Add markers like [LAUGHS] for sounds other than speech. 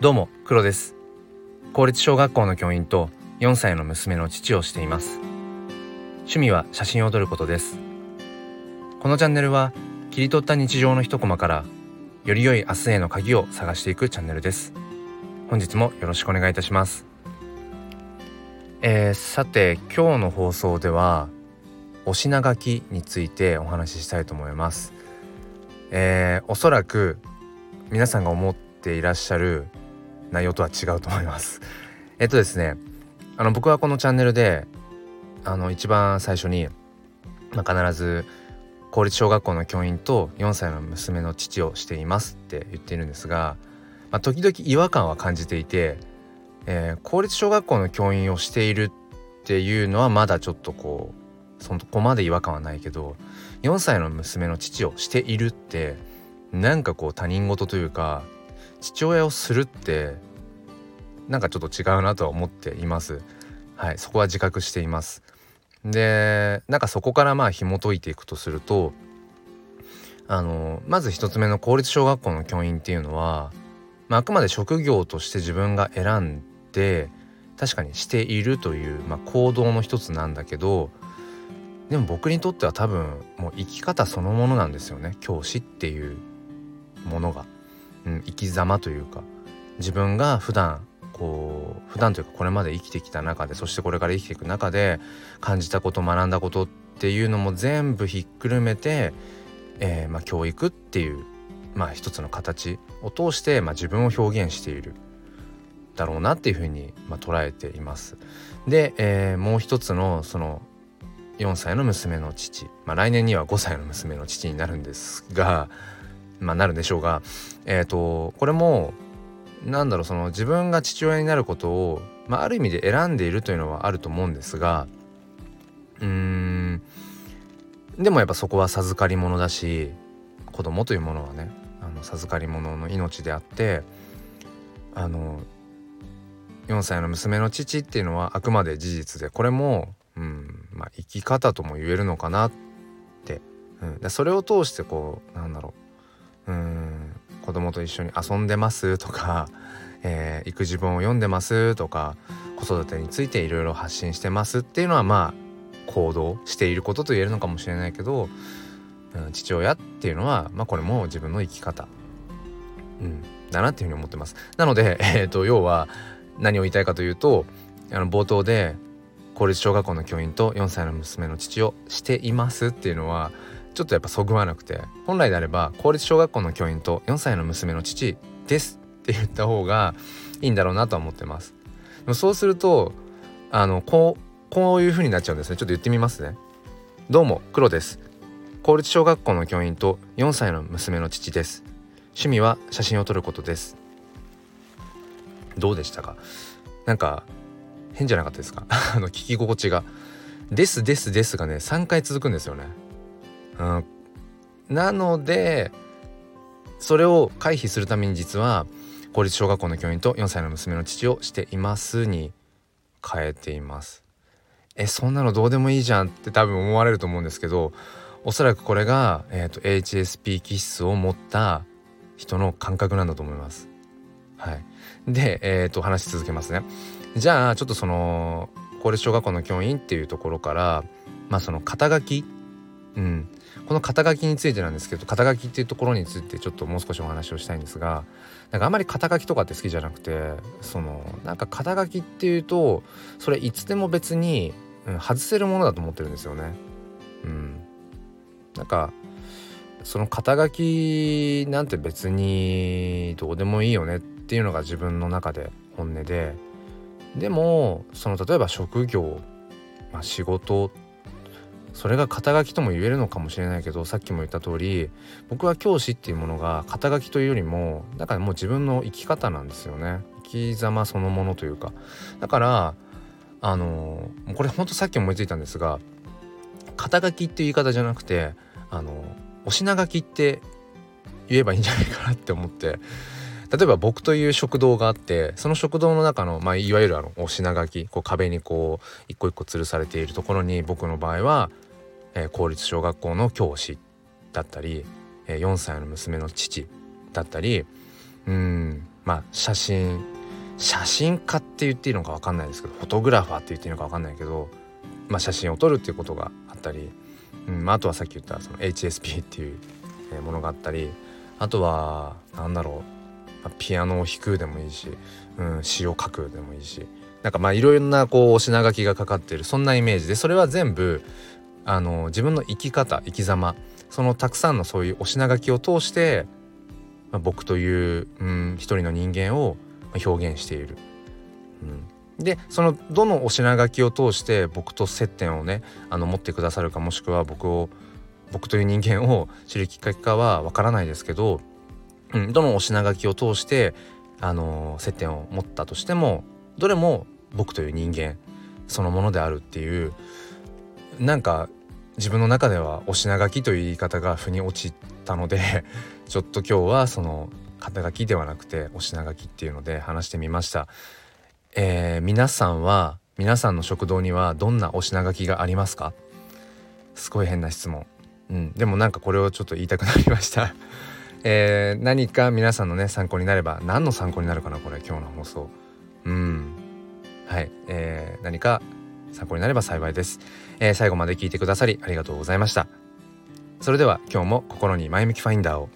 どうも黒です。公立小学校の教員と4歳の娘の父をしています。趣味は写真を撮ることです。このチャンネルは切り取った日常の一コマからより良い明日への鍵を探していくチャンネルです。本日もよろしくお願いいたします。えー、さて今日の放送ではお品書きについてお話ししたいと思います。えー、おそらく皆さんが思っていらっしゃる内容とは違うと思います。えっとですねあの僕はこのチャンネルであの一番最初に、まあ、必ず公立小学校の教員と4歳の娘の父をしていますって言っているんですが、まあ、時々違和感は感じていて、えー、公立小学校の教員をしているっていうのはまだちょっとこうそこまで違和感はないけど4歳の娘の父をしているってなんかこう他人事というか父親をするってなんかちょっと違うなとは思っています。はい、そこは自覚しています。でなんかそこからまあ紐解いていくとするとあのまず一つ目の公立小学校の教員っていうのは、まあ、あくまで職業として自分が選んで確かにしているという、まあ、行動の一つなんだけどでも僕にとっては多分もう生き方そのものなんですよね教師っていうものが。うん、生き様というか自分が普段こう普段というかこれまで生きてきた中でそしてこれから生きていく中で感じたこと学んだことっていうのも全部ひっくるめて、えー、まあ、教育っていう、まあ、一つの形を通して、まあ、自分を表現しているだろうなっていうふうに、ま捉えています。で、えー、もう一つのその4歳の娘の父、まあ、来年には5歳の娘の父になるんですがまあ、なるんでしょうが、えーと、これもなんだろうその自分が父親になることを、まあ、ある意味で選んでいるというのはあると思うんですがうーんでもやっぱそこは授かり物だし子供というものはねあの授かり物の命であってあの4歳の娘の父っていうのはあくまで事実でこれも、うんまあ、生き方とも言えるのかなって、うん、でそれを通してこうなんだろううん子供と一緒に遊んでますとか、[LAUGHS] えー、育児本を読んでますとか子育てについていろいろ発信してますっていうのはまあ行動していることと言えるのかもしれないけど、うん、父親っていうのは、まあ、これも自分の生き方、うん、だなっていうふうに思ってます。なので、[LAUGHS] えーと、要は何を言いたいかというとあの冒頭で公立小学校の教員と4歳の娘の父をしていますっていうのはちょっとやっぱそぐわなくて。本来であれば公立小学校の教員と4歳の娘の父ですって言った方がいいんだろうなとは思ってます。でもそうするとあのこうこういう風になっちゃうんですね。ちょっと言ってみますね。どうも黒です。公立小学校の教員と4歳の娘の父です。趣味は写真を撮ることです。どうでしたか？なんか変じゃなかったですか？[LAUGHS] あの聞き心地が。ですですですがね3回続くんですよね。うん、なのでそれを回避するために実は公立小学校の教員と4歳の娘の父をしていますに変えています。えそんなのどうでもいいじゃんって多分思われると思うんですけどおそらくこれが、えーと、HSP 気質を持った人の感覚なんだと思います。はい、で、えーと、話し続けますね。じゃあちょっとその公立小学校の教員っていうところからまあその肩書き、うん、この肩書きについてなんですけど肩書きっていうところについてちょっともう少しお話をしたいんですがなんかあんまり肩書きとかって好きじゃなくてそのなんか肩書きっていうとそれいつでも別に、うん、外せるものだと思ってるんですよね。うん、なんかその肩書きなんて別にどうでもいいよねっていうのが自分の中で本音ででもその例えば職業、まあ、仕事それが肩書きとも言えるのかもしれないけどさっきも言った通り僕は教師っていうものが肩書きというよりもだからもう自分の生き方なんですよね。生き様そのものというか。だからあのこれほんとさっき思いついたんですが肩書きっていう言い方じゃなくてあのお品書きって言えばいいんじゃないかなって思って例えば僕という食堂があってその食堂の中の、まあ、いわゆるあのお品書きこう壁にこう一個一個吊るされているところに僕の場合は、えー、公立小学校の教師だったり、えー、4歳の娘の父だったりうんまあ写真写真家って言っていいのか分かんないですけどフォトグラファーって言っていいのか分かんないけど、まあ、写真を撮るっていうことがあったり、うんまあ、あとはさっき言ったその HSP っていうものがあったりあとは何だろう、ピアノを弾くでもいいし、うん、詩を書くでもいいし。なんかまあいろんなこうお品書きがかかっているそんなイメージで。それは全部あの自分の生き方生き様そのたくさんのそういうお品書きを通して、まあ、僕という、うん、一人の人間を表現している。うん、でそのどのお品書きを通して僕と接点をねあの持ってくださるかもしくは僕を僕という人間を知るきっかけかはわからないですけど、うん、どのお品書きを通してあの接点を持ったとしてもどれも僕という人間そのものであるっていうなんか自分の中ではお品書きという言い方が腑に落ちたので [LAUGHS] ちょっと今日はその肩書きではなくてお品書きっていうので話してみました。えー、皆さんは皆さんの食堂にはどんなお品書きがありますか？すごい変な質問。うん、でもなんかこれをちょっと言いたくなりました [LAUGHS] えー、何か皆さんのね参考になれば何の参考になるかなこれ今日の放送。うん。はい、えー、何か参考になれば幸いです、えー、最後まで聞いてくださりありがとうございました。それでは今日も心に前向きファインダーを